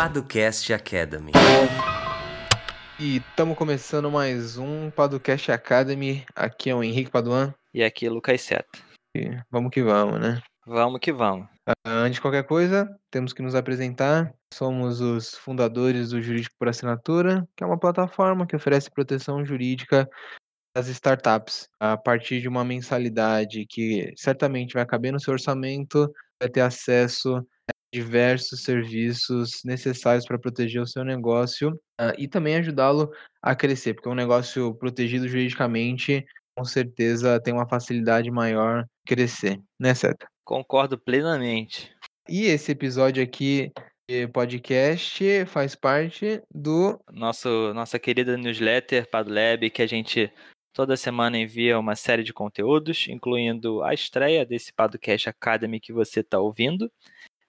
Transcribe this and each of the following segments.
Paducast Academy. E estamos começando mais um Paducast Academy. Aqui é o Henrique Paduan. E aqui é Lucas Seta. E vamos que vamos, né? Vamos que vamos. Antes de qualquer coisa, temos que nos apresentar. Somos os fundadores do Jurídico por Assinatura, que é uma plataforma que oferece proteção jurídica às startups a partir de uma mensalidade que certamente vai caber no seu orçamento, vai ter acesso diversos serviços necessários para proteger o seu negócio uh, e também ajudá-lo a crescer, porque um negócio protegido juridicamente com certeza tem uma facilidade maior de crescer, né, Seta? Concordo plenamente. E esse episódio aqui podcast faz parte do nosso nossa querida newsletter Padlab que a gente toda semana envia uma série de conteúdos, incluindo a estreia desse Podcast Academy que você está ouvindo,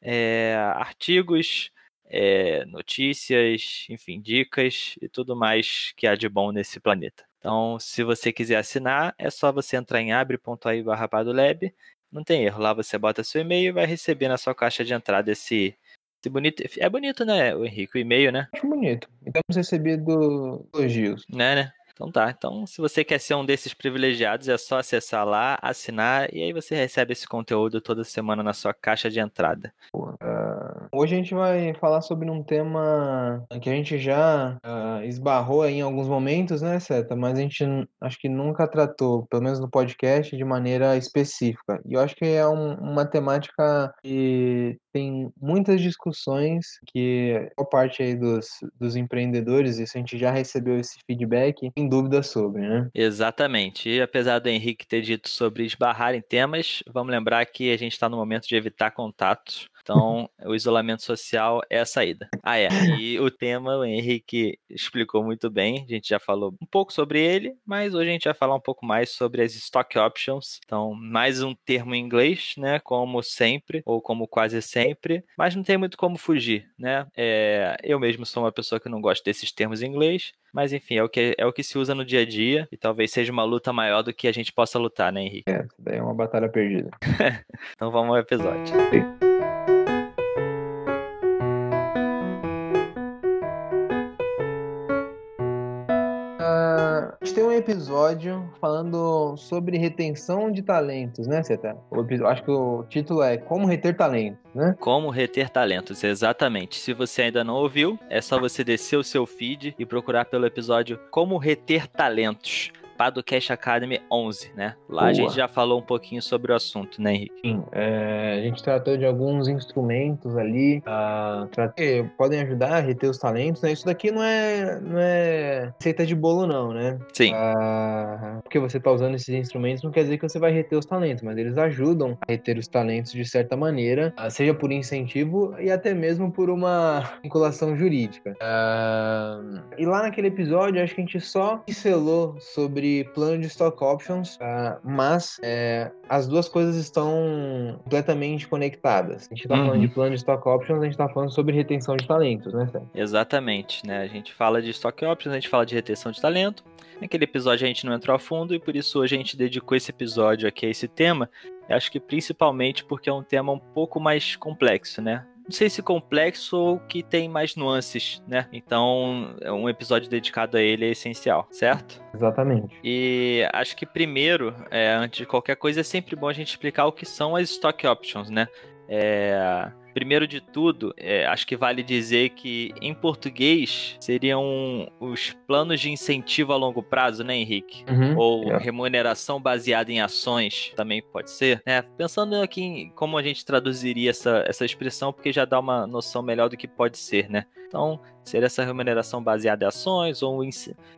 é, artigos, é, notícias, enfim, dicas e tudo mais que há de bom nesse planeta. Então, se você quiser assinar, é só você entrar em abre.ai Padlab não tem erro. Lá você bota seu e-mail e vai receber na sua caixa de entrada esse, esse bonito. É bonito, né, o Henrique? O e-mail, né? Acho bonito. E temos recebido elogios. Né, né? Então tá. Então, se você quer ser um desses privilegiados, é só acessar lá, assinar e aí você recebe esse conteúdo toda semana na sua caixa de entrada. Uh, hoje a gente vai falar sobre um tema que a gente já uh, esbarrou em alguns momentos, né, Seta? Mas a gente acho que nunca tratou, pelo menos no podcast, de maneira específica. E eu acho que é um, uma temática que tem muitas discussões que a parte aí dos, dos empreendedores, isso a gente já recebeu esse feedback, tem dúvidas sobre, né? Exatamente. E apesar do Henrique ter dito sobre esbarrar em temas, vamos lembrar que a gente está no momento de evitar contatos então, o isolamento social é a saída. Ah, é. E o tema o Henrique explicou muito bem. A gente já falou um pouco sobre ele, mas hoje a gente vai falar um pouco mais sobre as stock options. Então, mais um termo em inglês, né? Como sempre, ou como quase sempre, mas não tem muito como fugir, né? É, eu mesmo sou uma pessoa que não gosta desses termos em inglês, mas enfim, é o, que, é o que se usa no dia a dia e talvez seja uma luta maior do que a gente possa lutar, né, Henrique? É, daí é uma batalha perdida. então vamos ao episódio. Sim. Episódio falando sobre retenção de talentos, né, Ceta? Acho que o título é Como Reter Talentos, né? Como Reter Talentos, exatamente. Se você ainda não ouviu, é só você descer o seu feed e procurar pelo episódio Como Reter Talentos do Cash Academy 11, né? Lá Boa. a gente já falou um pouquinho sobre o assunto, né, Henrique? Sim, é, a gente tratou de alguns instrumentos ali uh, que podem ajudar a reter os talentos, né? Isso daqui não é, não é receita de bolo, não, né? Sim. Uh, porque você tá usando esses instrumentos não quer dizer que você vai reter os talentos, mas eles ajudam a reter os talentos de certa maneira, uh, seja por incentivo e até mesmo por uma vinculação jurídica. e lá naquele episódio, acho que a gente só pincelou sobre plano de stock options, uh, mas é, as duas coisas estão completamente conectadas. A gente está uhum. falando de plano de stock options, a gente está falando sobre retenção de talentos, né, Sam? Exatamente, né? A gente fala de stock options, a gente fala de retenção de talento. Naquele episódio a gente não entrou a fundo e por isso a gente dedicou esse episódio aqui a esse tema. Eu acho que principalmente porque é um tema um pouco mais complexo, né? Não sei se complexo ou que tem mais nuances, né? Então, um episódio dedicado a ele é essencial, certo? Exatamente. E acho que primeiro, é, antes de qualquer coisa, é sempre bom a gente explicar o que são as stock options, né? É, Primeiro de tudo, é, acho que vale dizer que em português seriam os planos de incentivo a longo prazo, né, Henrique? Uhum, Ou yeah. remuneração baseada em ações, também pode ser. É, pensando aqui em como a gente traduziria essa, essa expressão, porque já dá uma noção melhor do que pode ser, né? Então, seria essa remuneração baseada em ações ou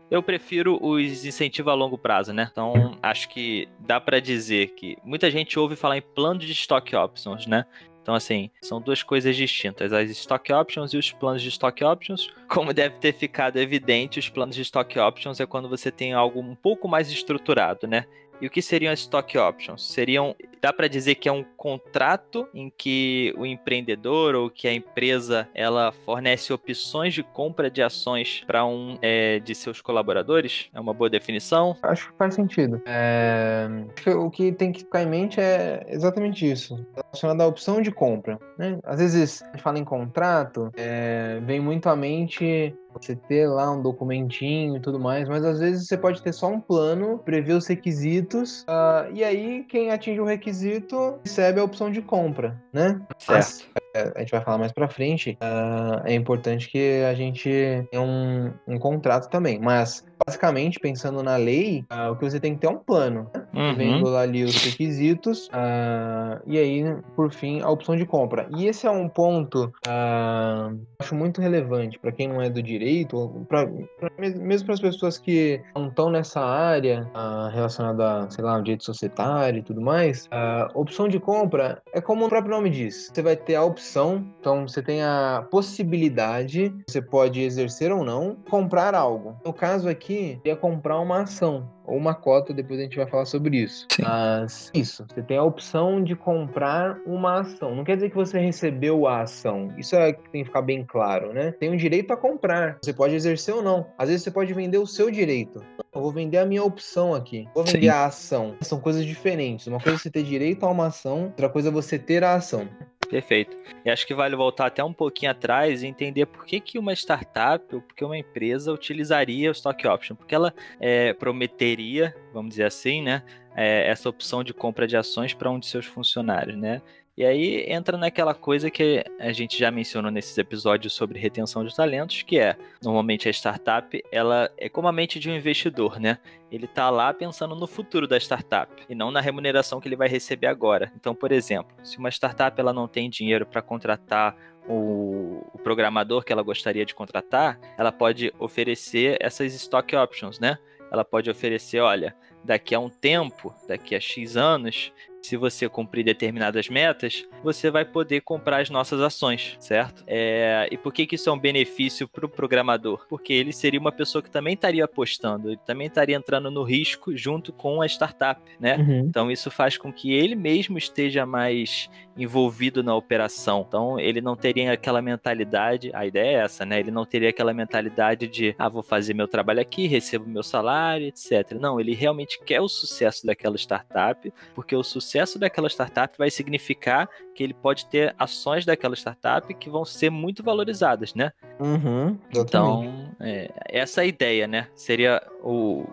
eu prefiro os incentivos a longo prazo, né? Então, acho que dá para dizer que muita gente ouve falar em plano de stock options, né? Então, assim, são duas coisas distintas, as stock options e os planos de stock options. Como deve ter ficado evidente, os planos de stock options é quando você tem algo um pouco mais estruturado, né? E o que seriam as stock options? Seriam dá para dizer que é um contrato em que o empreendedor ou que a empresa ela fornece opções de compra de ações para um é, de seus colaboradores? É uma boa definição? Acho que faz sentido. É... O que tem que ficar em mente é exatamente isso, relacionado à opção de compra. Né? Às vezes a gente fala em contrato, é... vem muito à mente você ter lá um documentinho e tudo mais, mas às vezes você pode ter só um plano, prever os requisitos, uh, e aí quem atinge o requisito recebe a opção de compra, né? Certo. Mas, é, a gente vai falar mais pra frente, uh, é importante que a gente tenha um, um contrato também, mas basicamente, pensando na lei, uh, o que você tem que ter é um plano, né? Uhum. Vendo ali os requisitos, uh, e aí, por fim, a opção de compra. E esse é um ponto uh, acho muito relevante para quem não é do direito, pra, pra mesmo para as pessoas que não estão nessa área relacionada, sei lá, direito societário e tudo mais. A opção de compra é como o próprio nome diz. Você vai ter a opção, então você tem a possibilidade, você pode exercer ou não, comprar algo. No caso aqui, ia comprar uma ação ou uma cota, depois a gente vai falar sobre isso. Sim. Mas isso, você tem a opção de comprar uma ação. Não quer dizer que você recebeu a ação. Isso é que tem que ficar bem claro, né? Tem o direito a comprar. Você pode exercer ou não. Às vezes você pode vender o seu direito. Eu vou vender a minha opção aqui. Vou vender Sim. a ação. São coisas diferentes. Uma coisa é você ter direito a uma ação, outra coisa é você ter a ação. Perfeito. E acho que vale voltar até um pouquinho atrás e entender por que, que uma startup ou por que uma empresa utilizaria o stock option. Porque ela é, prometeria, vamos dizer assim, né, é, essa opção de compra de ações para um de seus funcionários, né? E aí entra naquela coisa que a gente já mencionou nesses episódios sobre retenção de talentos, que é, normalmente a startup, ela é como a mente de um investidor, né? Ele tá lá pensando no futuro da startup e não na remuneração que ele vai receber agora. Então, por exemplo, se uma startup ela não tem dinheiro para contratar o, programador que ela gostaria de contratar, ela pode oferecer essas stock options, né? Ela pode oferecer, olha, daqui a um tempo, daqui a X anos, se você cumprir determinadas metas, você vai poder comprar as nossas ações, certo? É, e por que, que isso é um benefício para o programador? Porque ele seria uma pessoa que também estaria apostando, ele também estaria entrando no risco junto com a startup, né? Uhum. Então isso faz com que ele mesmo esteja mais envolvido na operação. Então ele não teria aquela mentalidade, a ideia é essa, né? Ele não teria aquela mentalidade de, ah, vou fazer meu trabalho aqui, recebo meu salário, etc. Não, ele realmente quer o sucesso daquela startup, porque o sucesso sucesso daquela startup vai significar que ele pode ter ações daquela startup que vão ser muito valorizadas, né? Uhum, então, é, essa é a ideia, né? Seria o.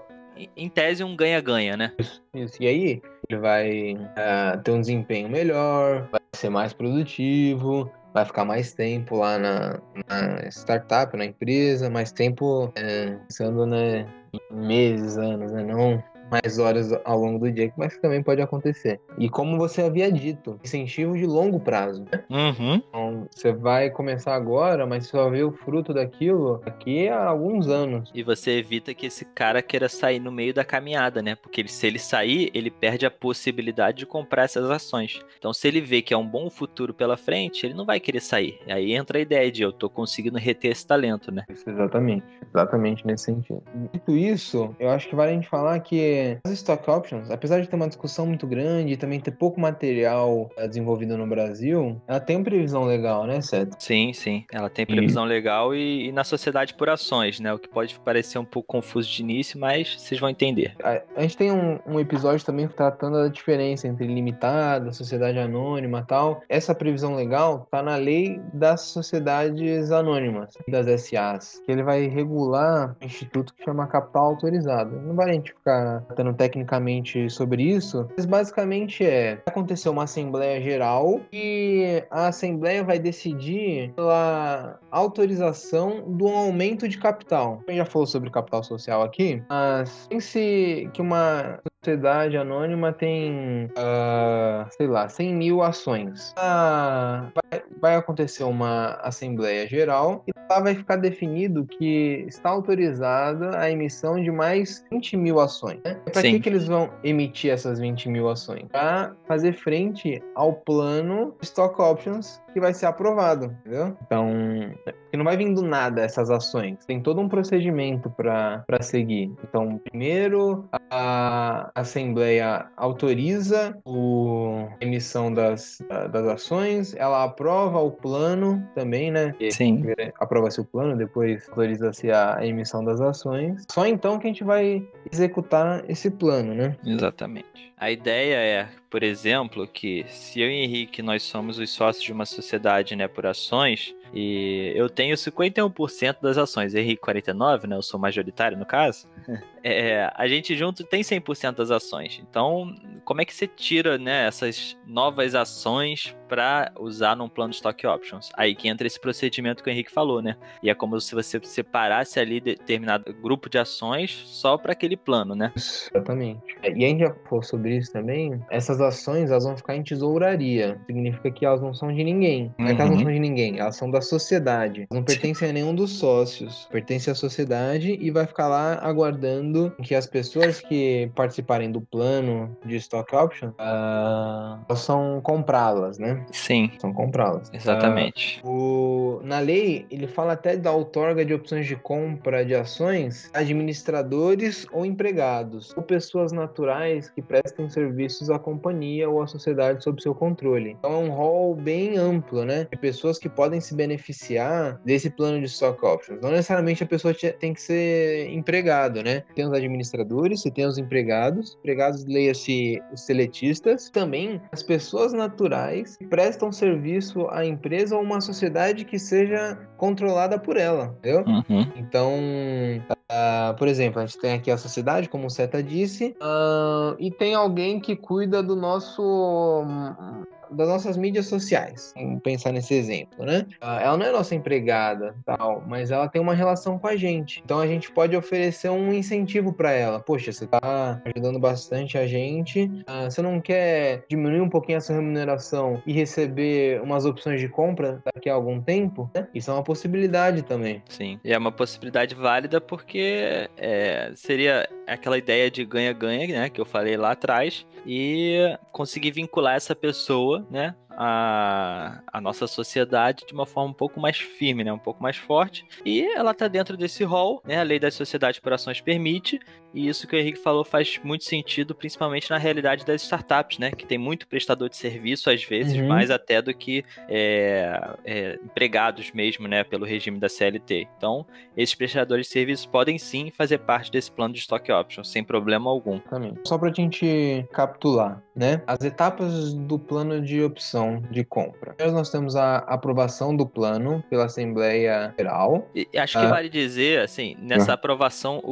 Em tese, um ganha-ganha, né? Isso, isso. E aí, ele vai uh, ter um desempenho melhor, vai ser mais produtivo, vai ficar mais tempo lá na, na startup, na empresa, mais tempo é, pensando né, em meses, anos, né? Não mais horas ao longo do dia, mas também pode acontecer. E como você havia dito, incentivo de longo prazo. Né? Uhum. Então, você vai começar agora, mas você vai ver o fruto daquilo daqui a alguns anos. E você evita que esse cara queira sair no meio da caminhada, né? Porque ele, se ele sair, ele perde a possibilidade de comprar essas ações. Então, se ele vê que é um bom futuro pela frente, ele não vai querer sair. Aí entra a ideia de eu tô conseguindo reter esse talento, né? Isso, exatamente. Exatamente nesse sentido. Dito isso, eu acho que vale a gente falar que as stock options, apesar de ter uma discussão muito grande e também ter pouco material eh, desenvolvido no Brasil, ela tem uma previsão legal, né, Seth? Sim, sim. Ela tem previsão e... legal e, e, na sociedade por ações, né? O que pode parecer um pouco confuso de início, mas vocês vão entender. A, a gente tem um, um, episódio também tratando da diferença entre limitada, sociedade anônima tal. Essa previsão legal tá na lei das sociedades anônimas, das SAs, que ele vai regular um instituto que chama capital autorizado. Não vai a gente ficar tratando tecnicamente sobre isso, mas basicamente é acontecer uma assembleia geral e a assembleia vai decidir pela autorização do aumento de capital. Gente já falou sobre capital social aqui, mas pense que uma sociedade anônima tem, uh, sei lá, 100 mil ações. Uh, vai, vai, acontecer uma assembleia geral e lá vai ficar definido que está autorizada a emissão de mais 20 mil ações. Né? Para que, que eles vão emitir essas 20 mil ações? Para fazer frente ao plano Stock Options que vai ser aprovado, entendeu? Então, que não vai vir do nada essas ações. Tem todo um procedimento para seguir. Então, primeiro a Assembleia autoriza o, a emissão das, das ações, ela aprova o plano também, né? Sim. Aprova-se o plano, depois autoriza-se a emissão das ações. Só então que a gente vai executar esse plano, né? Exatamente. A ideia é, por exemplo, que se eu e Henrique nós somos os sócios de uma sociedade, né, por ações, e eu tenho 51% das ações, Henrique 49, né? Eu sou majoritário no caso. É, a gente junto tem 100% das ações. Então, como é que você tira né, essas novas ações para usar num plano de stock options? Aí que entra esse procedimento que o Henrique falou, né? E é como se você separasse ali determinado grupo de ações só para aquele plano, né? Exatamente. É, e a gente já falou sobre isso também. Essas ações elas vão ficar em tesouraria. Significa que elas não são de ninguém. Não é que elas não uhum. são de ninguém, elas são da sociedade. Não pertencem a nenhum dos sócios. Pertence à sociedade e vai ficar lá aguardando que as pessoas que participarem do plano de stock option uh, possam comprá-las, né? Sim. São comprá-las. Exatamente. Uh, o, na lei, ele fala até da outorga de opções de compra de ações administradores ou empregados, ou pessoas naturais que prestem serviços à companhia ou à sociedade sob seu controle. Então é um rol bem amplo, né? De pessoas que podem se beneficiar desse plano de stock options. Não necessariamente a pessoa tem que ser empregado, né? tem os administradores, você tem os empregados, empregados leia-se os seletistas, também as pessoas naturais que prestam serviço à empresa ou uma sociedade que seja controlada por ela, entendeu? Uhum. Então, uh, por exemplo, a gente tem aqui a sociedade, como o Seta disse, uh, e tem alguém que cuida do nosso das nossas mídias sociais. Vamos pensar nesse exemplo, né? Ah, ela não é nossa empregada, tal, mas ela tem uma relação com a gente. Então a gente pode oferecer um incentivo para ela. Poxa, você tá ajudando bastante a gente. Ah, você não quer diminuir um pouquinho essa remuneração e receber umas opções de compra daqui a algum tempo? Né? Isso é uma possibilidade também. Sim, e é uma possibilidade válida porque é, seria aquela ideia de ganha-ganha, né, que eu falei lá atrás, e conseguir vincular essa pessoa, né, a, a nossa sociedade de uma forma um pouco mais firme, né? um pouco mais forte. E ela está dentro desse rol, né? a lei das sociedades por ações permite, e isso que o Henrique falou faz muito sentido, principalmente na realidade das startups, né? que tem muito prestador de serviço, às vezes, uhum. mais até do que é, é, empregados mesmo, né? pelo regime da CLT. Então, esses prestadores de serviço podem sim fazer parte desse plano de stock options, sem problema algum. Também. Só para a gente capitular, né? As etapas do plano de opção de compra. Primeiro nós temos a aprovação do plano pela Assembleia Geral. E acho que ah. vale dizer, assim, nessa ah. aprovação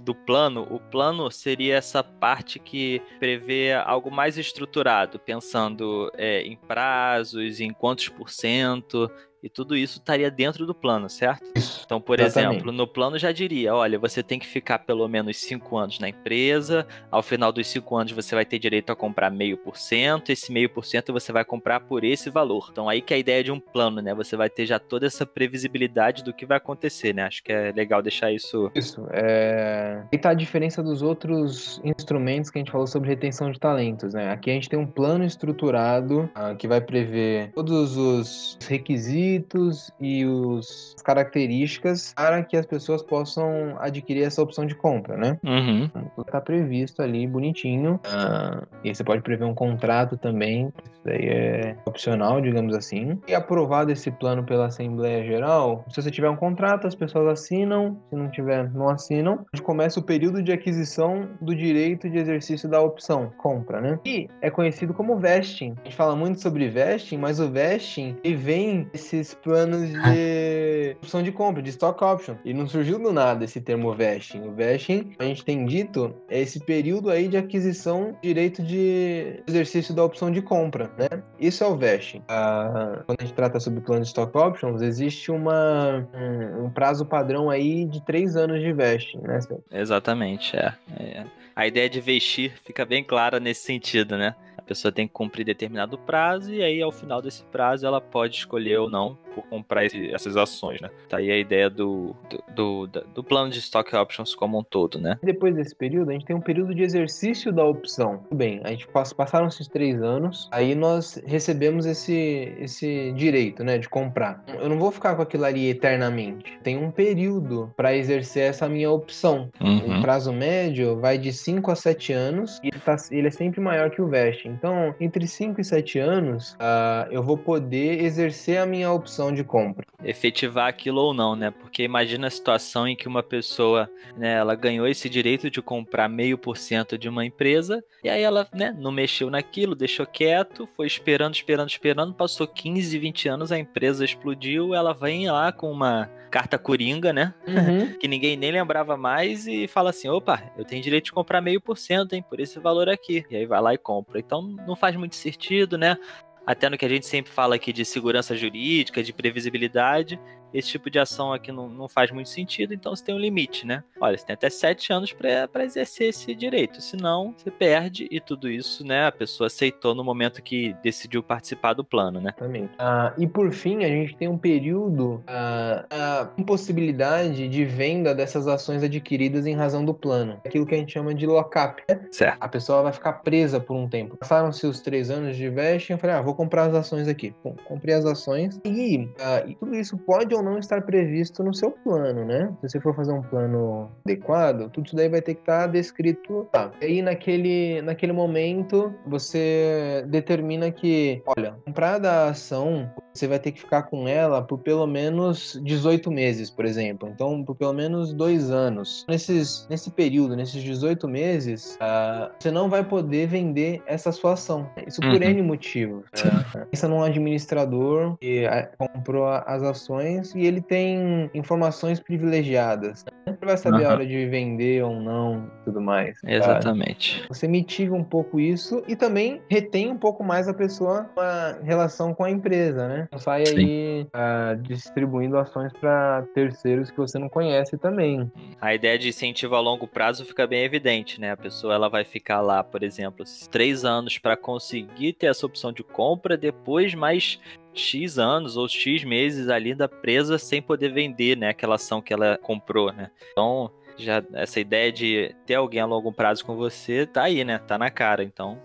do plano, o plano seria essa parte que prevê algo mais estruturado, pensando é, em prazos, em quantos por cento, e tudo isso estaria dentro do plano, certo? Isso, então, por exatamente. exemplo, no plano já diria: olha, você tem que ficar pelo menos cinco anos na empresa, ao final dos cinco anos você vai ter direito a comprar meio por cento, esse meio por cento você vai comprar por esse valor. Então, aí que é a ideia de um plano, né? Você vai ter já toda essa previsibilidade do que vai acontecer, né? Acho que é legal deixar isso. Isso. É... E tá a diferença dos outros instrumentos que a gente falou sobre retenção de talentos, né? Aqui a gente tem um plano estruturado uh, que vai prever todos os requisitos requisitos e os, as características para que as pessoas possam adquirir essa opção de compra, né? Uhum. Tudo está previsto ali bonitinho. Ah, e você pode prever um contrato também. Isso aí é opcional, digamos assim. E aprovado esse plano pela Assembleia Geral, se você tiver um contrato, as pessoas assinam. Se não tiver, não assinam. A gente começa o período de aquisição do direito de exercício da opção compra, né? E é conhecido como vesting. A gente fala muito sobre vesting, mas o vesting ele vem desse esses planos de opção de compra, de stock option. E não surgiu do nada esse termo vesting. O vesting, a gente tem dito, é esse período aí de aquisição direito de exercício da opção de compra, né? Isso é o vesting. Ah, quando a gente trata sobre plano de stock options, existe uma, um, um prazo padrão aí de três anos de vesting, né? Exatamente, é. é. A ideia de vestir fica bem clara nesse sentido, né? A pessoa tem que cumprir determinado prazo e aí ao final desse prazo ela pode escolher ou não por comprar esse, essas ações, né? Tá aí a ideia do, do, do, do, plano de stock options como um todo, né? Depois desse período, a gente tem um período de exercício da opção. Tudo bem, a gente passaram esses três anos, aí nós recebemos esse, esse direito, né, de comprar. Eu não vou ficar com aquilo ali eternamente. Tem um período para exercer essa minha opção. Uhum. O prazo médio vai de 5 a 7 anos e ele, tá, ele é sempre maior que o vest. Então, entre 5 e 7 anos, uh, eu vou poder exercer a minha opção de compra. Efetivar aquilo ou não, né? Porque imagina a situação em que uma pessoa, né, ela ganhou esse direito de comprar meio por cento de uma empresa e aí ela, né, não mexeu naquilo, deixou quieto, foi esperando, esperando, esperando, passou 15, 20 anos, a empresa explodiu, ela vem lá com uma carta coringa, né? Uhum. que ninguém nem lembrava mais e fala assim: opa, eu tenho direito de comprar meio por cento, hein, por esse valor aqui. E aí vai lá e compra. Então não faz muito sentido, né? Até no que a gente sempre fala aqui de segurança jurídica, de previsibilidade, esse tipo de ação aqui não, não faz muito sentido, então você tem um limite, né? Olha, você tem até sete anos para exercer esse direito, senão você perde e tudo isso, né? A pessoa aceitou no momento que decidiu participar do plano, né? Exatamente. Ah, e por fim, a gente tem um período, ah, a impossibilidade de venda dessas ações adquiridas em razão do plano. Aquilo que a gente chama de lock-up. Né? Certo. A pessoa vai ficar presa por um tempo. Passaram-se os três anos de vesting, eu falei, ah, vou comprar as ações aqui. Bom, comprei as ações e, ah, e tudo isso pode ou não estar previsto no seu plano, né? Se você for fazer um plano adequado, tudo isso daí vai ter que estar descrito lá. E aí, naquele, naquele momento, você determina que, olha, comprada a ação, você vai ter que ficar com ela por pelo menos 18 meses, por exemplo. Então, por pelo menos dois anos. Nesses, nesse período, nesses 18 meses, uh, você não vai poder vender essa sua ação. Isso por uhum. N motivos. Uh, pensa num administrador que uh, comprou as ações e ele tem informações privilegiadas. Ele vai saber uhum. a hora de vender ou não tudo mais. Exatamente. Você mitiga um pouco isso e também retém um pouco mais a pessoa uma relação com a empresa, né? Não sai Sim. aí uh, distribuindo ações para terceiros que você não conhece também. A ideia de incentivo a longo prazo fica bem evidente, né? A pessoa ela vai ficar lá, por exemplo, três anos para conseguir ter essa opção de compra, depois mais X anos ou X meses ali da presa sem poder vender, né, aquela ação que ela comprou, né? Então, já essa ideia de ter alguém a longo prazo com você tá aí, né? Tá na cara, então.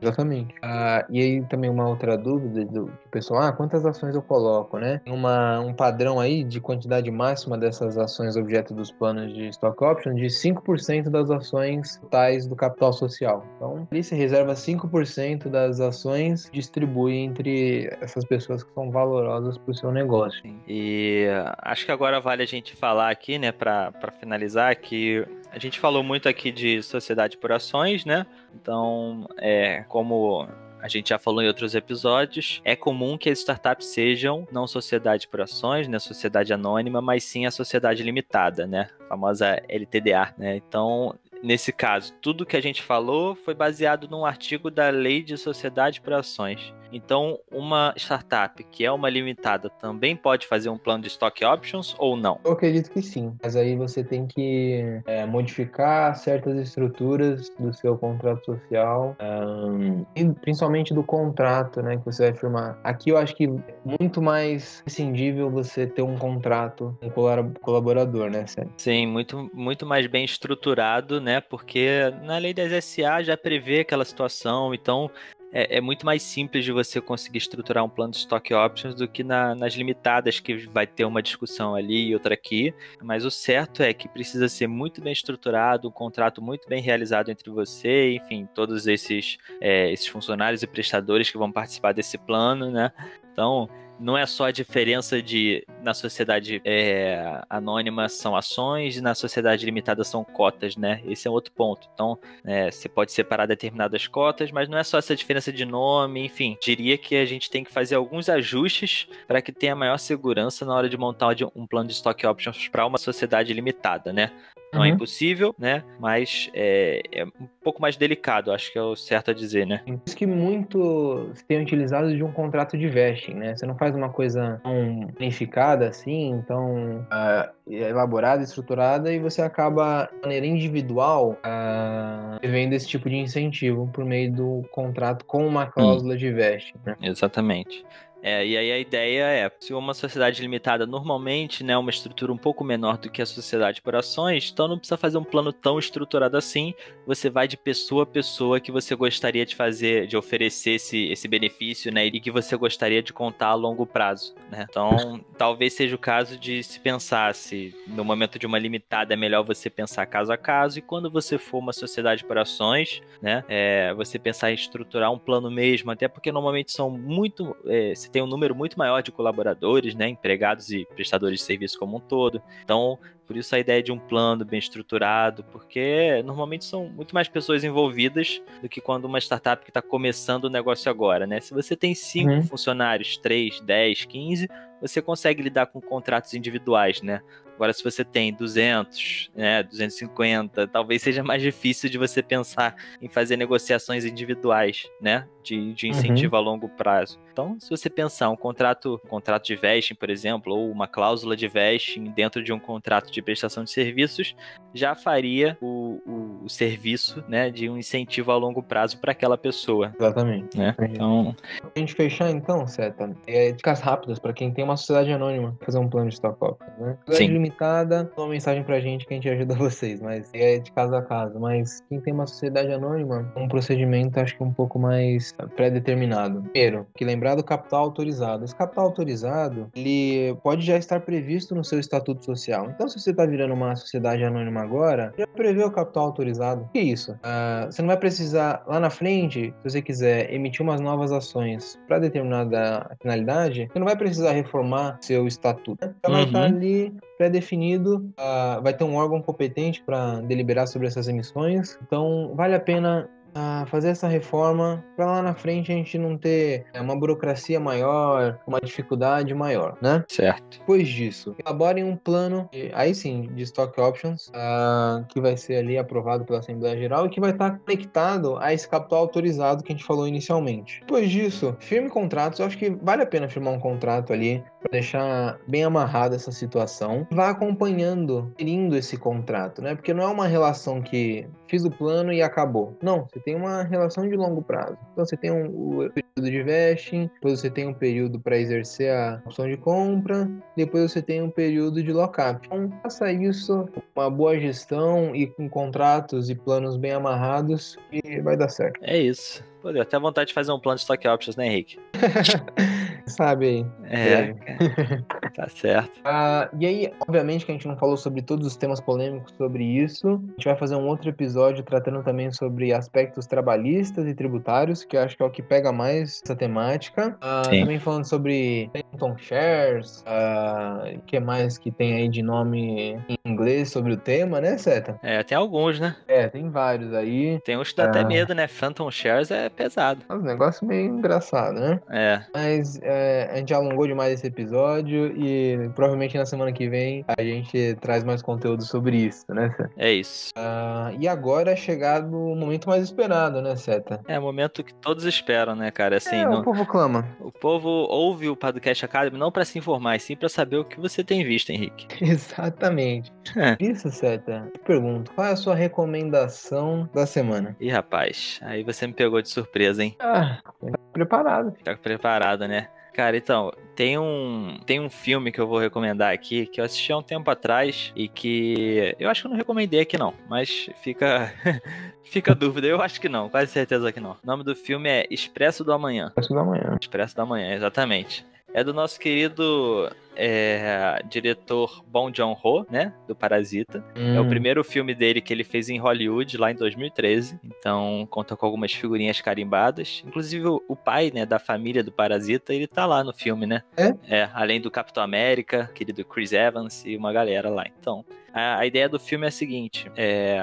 Exatamente. Ah, e aí também uma outra dúvida do pessoal, ah, quantas ações eu coloco, né? Uma, um padrão aí de quantidade máxima dessas ações objeto dos planos de stock option de 5% das ações totais do capital social. Então, ali se reserva 5% das ações, distribui entre essas pessoas que são valorosas para o seu negócio. E acho que agora vale a gente falar aqui, né, para finalizar, que a gente falou muito aqui de sociedade por ações, né? Então, é, como a gente já falou em outros episódios, é comum que as startups sejam não sociedade por ações, né, sociedade anônima, mas sim a sociedade limitada, né, a famosa LTDA, né? Então, nesse caso, tudo que a gente falou foi baseado num artigo da Lei de Sociedade por Ações. Então, uma startup que é uma limitada também pode fazer um plano de stock options ou não? Eu acredito que sim, mas aí você tem que é, modificar certas estruturas do seu contrato social, um, e principalmente do contrato, né, que você vai firmar. Aqui eu acho que é muito mais prescindível você ter um contrato com um colaborador, né, Sérgio? Sim, muito, muito mais bem estruturado, né, porque na lei das SA já prevê aquela situação, então é, é, muito mais simples de você conseguir estruturar um plano de stock options do que na, nas limitadas, que vai ter uma discussão ali e outra aqui. Mas o certo é que precisa ser muito bem estruturado, um contrato muito bem realizado entre você, enfim, todos esses, é, esses funcionários e prestadores que vão participar desse plano, né? Então, não é só a diferença de na sociedade é, anônima são ações e na sociedade limitada são cotas, né? Esse é outro ponto. Então, é, você pode separar determinadas cotas, mas não é só essa diferença de nome, enfim. Diria que a gente tem que fazer alguns ajustes para que tenha maior segurança na hora de montar um plano de stock options para uma sociedade limitada, né? Não é uhum. é impossível, né? Mas é, é, um pouco mais delicado, acho que é o certo a dizer, né? Isso que muito se tem utilizado de um contrato de vesting, né? Você não faz uma coisa tão planificada assim, tão uh, elaborada, estruturada, e você acaba, de maneira individual, uh, vendo esse tipo de incentivo por meio do contrato com uma cláusula hum. de vesting, né? Exatamente. É, e aí a ideia é, se uma sociedade limitada normalmente, né, uma estrutura um pouco menor do que a sociedade por ações, então não precisa fazer um plano tão estruturado assim, você vai de pessoa a pessoa que você gostaria de fazer, de oferecer esse, esse benefício, né, e que você gostaria de contar a longo prazo, né? Então, talvez seja o caso de se pensar se no momento de uma limitada é melhor você pensar caso a caso e quando você for uma sociedade por ações, né, é, você pensar em estruturar um plano mesmo, até porque normalmente são muito, é, tem um número muito maior de colaboradores, né, empregados e prestadores de serviço como um todo. Então, por isso a ideia de um plano bem estruturado, porque normalmente são muito mais pessoas envolvidas do que quando uma startup que está começando o negócio agora, né? Se você tem cinco uhum. funcionários, 3, 10, 15, você consegue lidar com contratos individuais, né? Agora, se você tem 200, né, 250, talvez seja mais difícil de você pensar em fazer negociações individuais, né, de, de incentivo uhum. a longo prazo. Então, se você pensar um contrato, um contrato de vesting, por exemplo, ou uma cláusula de vesting dentro de um contrato de prestação de serviços, já faria o, o, o serviço, né, de um incentivo a longo prazo para aquela pessoa. Exatamente. Né? Então, a gente fechar então, Seta, é dicas rápidas para quem tem uma sociedade anônima, fazer um plano de stock options, né? Sim limitada, uma mensagem pra gente que a gente ajuda vocês, mas é de caso a caso. Mas quem tem uma sociedade anônima, um procedimento acho que um pouco mais pré-determinado. Primeiro, que lembrar do capital autorizado. Esse capital autorizado, ele pode já estar previsto no seu estatuto social. Então, se você está virando uma sociedade anônima agora, já prevê o capital autorizado. Que isso? Uh, você não vai precisar, lá na frente, se você quiser emitir umas novas ações para determinada finalidade, você não vai precisar reformar seu estatuto. Já uhum. vai estar ali pré-definido, uh, vai ter um órgão competente para deliberar sobre essas emissões. Então, vale a pena a fazer essa reforma para lá na frente a gente não ter é, uma burocracia maior, uma dificuldade maior, né? Certo. Depois disso, elaborem um plano, aí sim, de stock options, uh, que vai ser ali aprovado pela Assembleia Geral e que vai estar conectado a esse capital autorizado que a gente falou inicialmente. Depois disso, firme contratos. Eu acho que vale a pena firmar um contrato ali para deixar bem amarrada essa situação. Vá acompanhando, gerindo esse contrato, né? Porque não é uma relação que fiz o plano e acabou. Não, você tem uma relação de longo prazo. Então você tem um, o período de vesting, depois você tem um período para exercer a opção de compra, depois você tem um período de lockup. Então faça isso com uma boa gestão e com contratos e planos bem amarrados e vai dar certo. É isso. Pô, deu até vontade de fazer um plano de stock options, né, Henrique? Sabe aí. É, tá certo. Uh, e aí, obviamente que a gente não falou sobre todos os temas polêmicos sobre isso. A gente vai fazer um outro episódio tratando também sobre aspectos trabalhistas e tributários, que eu acho que é o que pega mais essa temática. Uh, também falando sobre Phantom Shares, o uh, ah, que mais que tem aí de nome em inglês sobre o tema, né, Seta? É, tem alguns, né? É, tem vários aí. Tem uns que dá até medo, né? Phantom Shares é pesado. É um negócio meio engraçado, né? É. Mas é, a gente alongou demais esse episódio e provavelmente na semana que vem a gente traz mais conteúdo sobre isso, né, Seta? É isso. Uh, e agora é chegado o momento mais esperado, né, Seta? É o momento que todos esperam, né, cara? Assim, é, no... o povo clama. O povo ouve o Podcast Academy não para se informar, sim para saber o que você tem visto, Henrique. Exatamente. É. Isso, Seta. Pergunto, qual é a sua recomendação da semana? Ih, rapaz, aí você me pegou de surpresa, hein? Ah, tá preparado. Tá preparado, né? Cara, então, tem um, tem um filme que eu vou recomendar aqui que eu assisti há um tempo atrás e que eu acho que eu não recomendei aqui não, mas fica fica dúvida. Eu acho que não, quase certeza que não. O nome do filme é Expresso do Amanhã. Expresso do Amanhã. Expresso do Amanhã, exatamente. É do nosso querido é, diretor Bong Joon-ho, né, do Parasita. Hum. É o hum. primeiro filme dele que ele fez em Hollywood lá em 2013. Então conta com algumas figurinhas carimbadas. Inclusive o, pai, né, da família do Parasita, ele tá lá no filme, né? É? É, além do Capitão América, querido Chris Evans e uma galera lá. Então, a, a ideia do filme é a seguinte: é,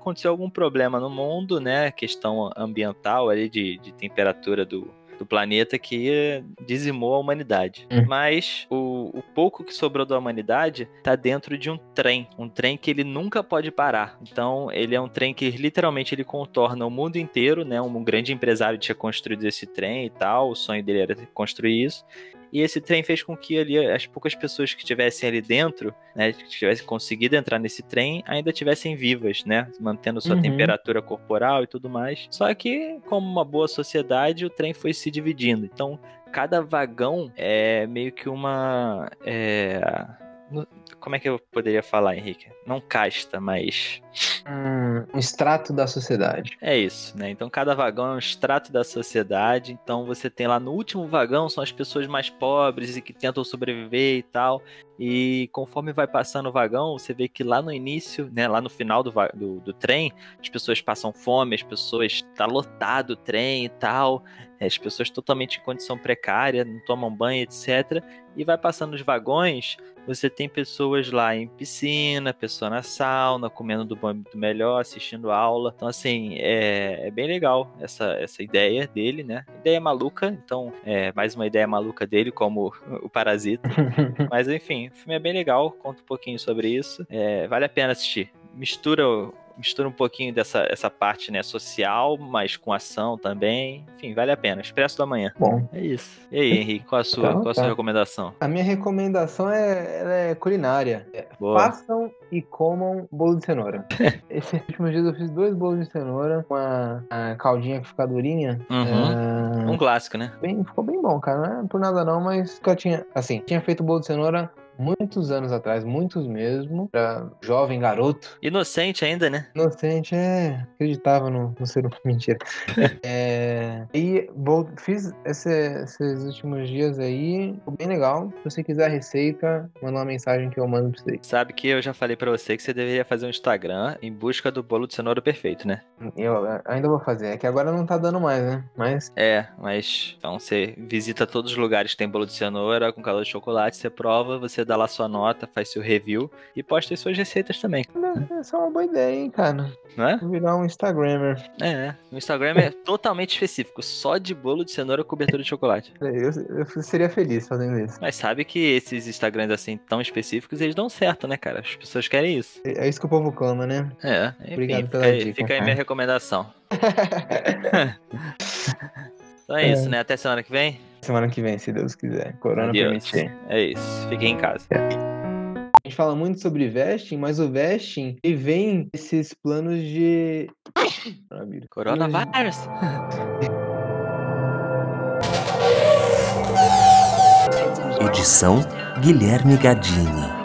aconteceu algum problema no mundo, né? Questão ambiental ali de, de temperatura do do planeta que dizimou a humanidade. Hum. Mas o, o, pouco que sobrou da humanidade tá dentro de um trem, um trem que ele nunca pode parar. Então, ele é um trem que literalmente ele contorna o mundo inteiro, né? Um grande empresário tinha construído esse trem e tal, o sonho dele era construir isso. E esse trem fez com que ali as poucas pessoas que estivessem ali dentro, né, que tivessem conseguido entrar nesse trem, ainda estivessem vivas, né, mantendo sua uhum. temperatura corporal e tudo mais. Só que, como uma boa sociedade, o trem foi se dividindo. Então, cada vagão é meio que uma. É, como é que eu poderia falar, Henrique? Não casta, mas. Um extrato da sociedade. É isso, né? Então cada vagão é um extrato da sociedade. Então você tem lá no último vagão são as pessoas mais pobres e que tentam sobreviver e tal. E conforme vai passando o vagão, você vê que lá no início, né, lá no final do, do, do trem, as pessoas passam fome, as pessoas tá lotado o trem e tal, as pessoas totalmente em condição precária, não tomam banho, etc. E vai passando os vagões, você tem pessoas lá em piscina, pessoa na sauna, comendo do bom do melhor, assistindo aula. Então, assim, é, é, bem legal essa, essa ideia dele, né? Ideia maluca, então, é mais uma ideia maluca dele, como o Parasita. Mas, enfim, o filme é bem legal, conta um pouquinho sobre isso. É, vale a pena assistir. Mistura mistura um pouquinho dessa essa parte né, social, mas com ação também. Enfim, vale a pena. Expresso da manhã. Bom. É isso. E aí, Henrique, qual a sua, então, qual a sua tá. recomendação? A minha recomendação é, é culinária. Boa. Façam e comam bolo de cenoura. Esses últimos dias eu fiz dois bolos de cenoura, uma, uma caldinha que fica durinha. Uhum. Uh, um clássico, né? Bem, ficou bem bom, cara. Não é por nada não, mas eu tinha, assim, tinha feito bolo de cenoura muitos anos atrás, muitos mesmo, pra jovem garoto. Inocente ainda, né? Inocente, é. Acreditava no, no ser mentira. é, e vou, fiz esse, esses últimos dias aí, ficou bem legal. Se você quiser a receita, manda uma mensagem que eu mando pra você. Sabe que eu já falei pra você que você deveria fazer um Instagram em busca do bolo de cenoura perfeito, né? Eu ainda vou fazer. É que agora não tá dando mais, né? Mas. É, mas. Então você visita todos os lugares que tem bolo de cenoura com calor de chocolate, você prova, você dá lá sua nota, faz seu review e posta as suas receitas também. Essa é uma boa ideia, hein, cara. Não é? Vou virar um Instagrammer. É, o Instagram é totalmente específico, só de bolo de cenoura cobertura de chocolate. É, eu, eu seria feliz fazendo isso. Mas sabe que esses Instagrams assim tão específicos, eles dão certo, né, cara? As pessoas querem isso. É, é isso que o povo clama, né? É. Enfim, Obrigado pela fica, dica. Fica aí minha recomendação. então é, é isso, né? Até semana que vem. Semana que vem, se Deus quiser. Corona Adeus. permitir. É isso. Fiquem em casa. É. A gente fala muito sobre vesting, mas o vesting ele vem desses planos de. Coronavírus! Edição Guilherme Gadini.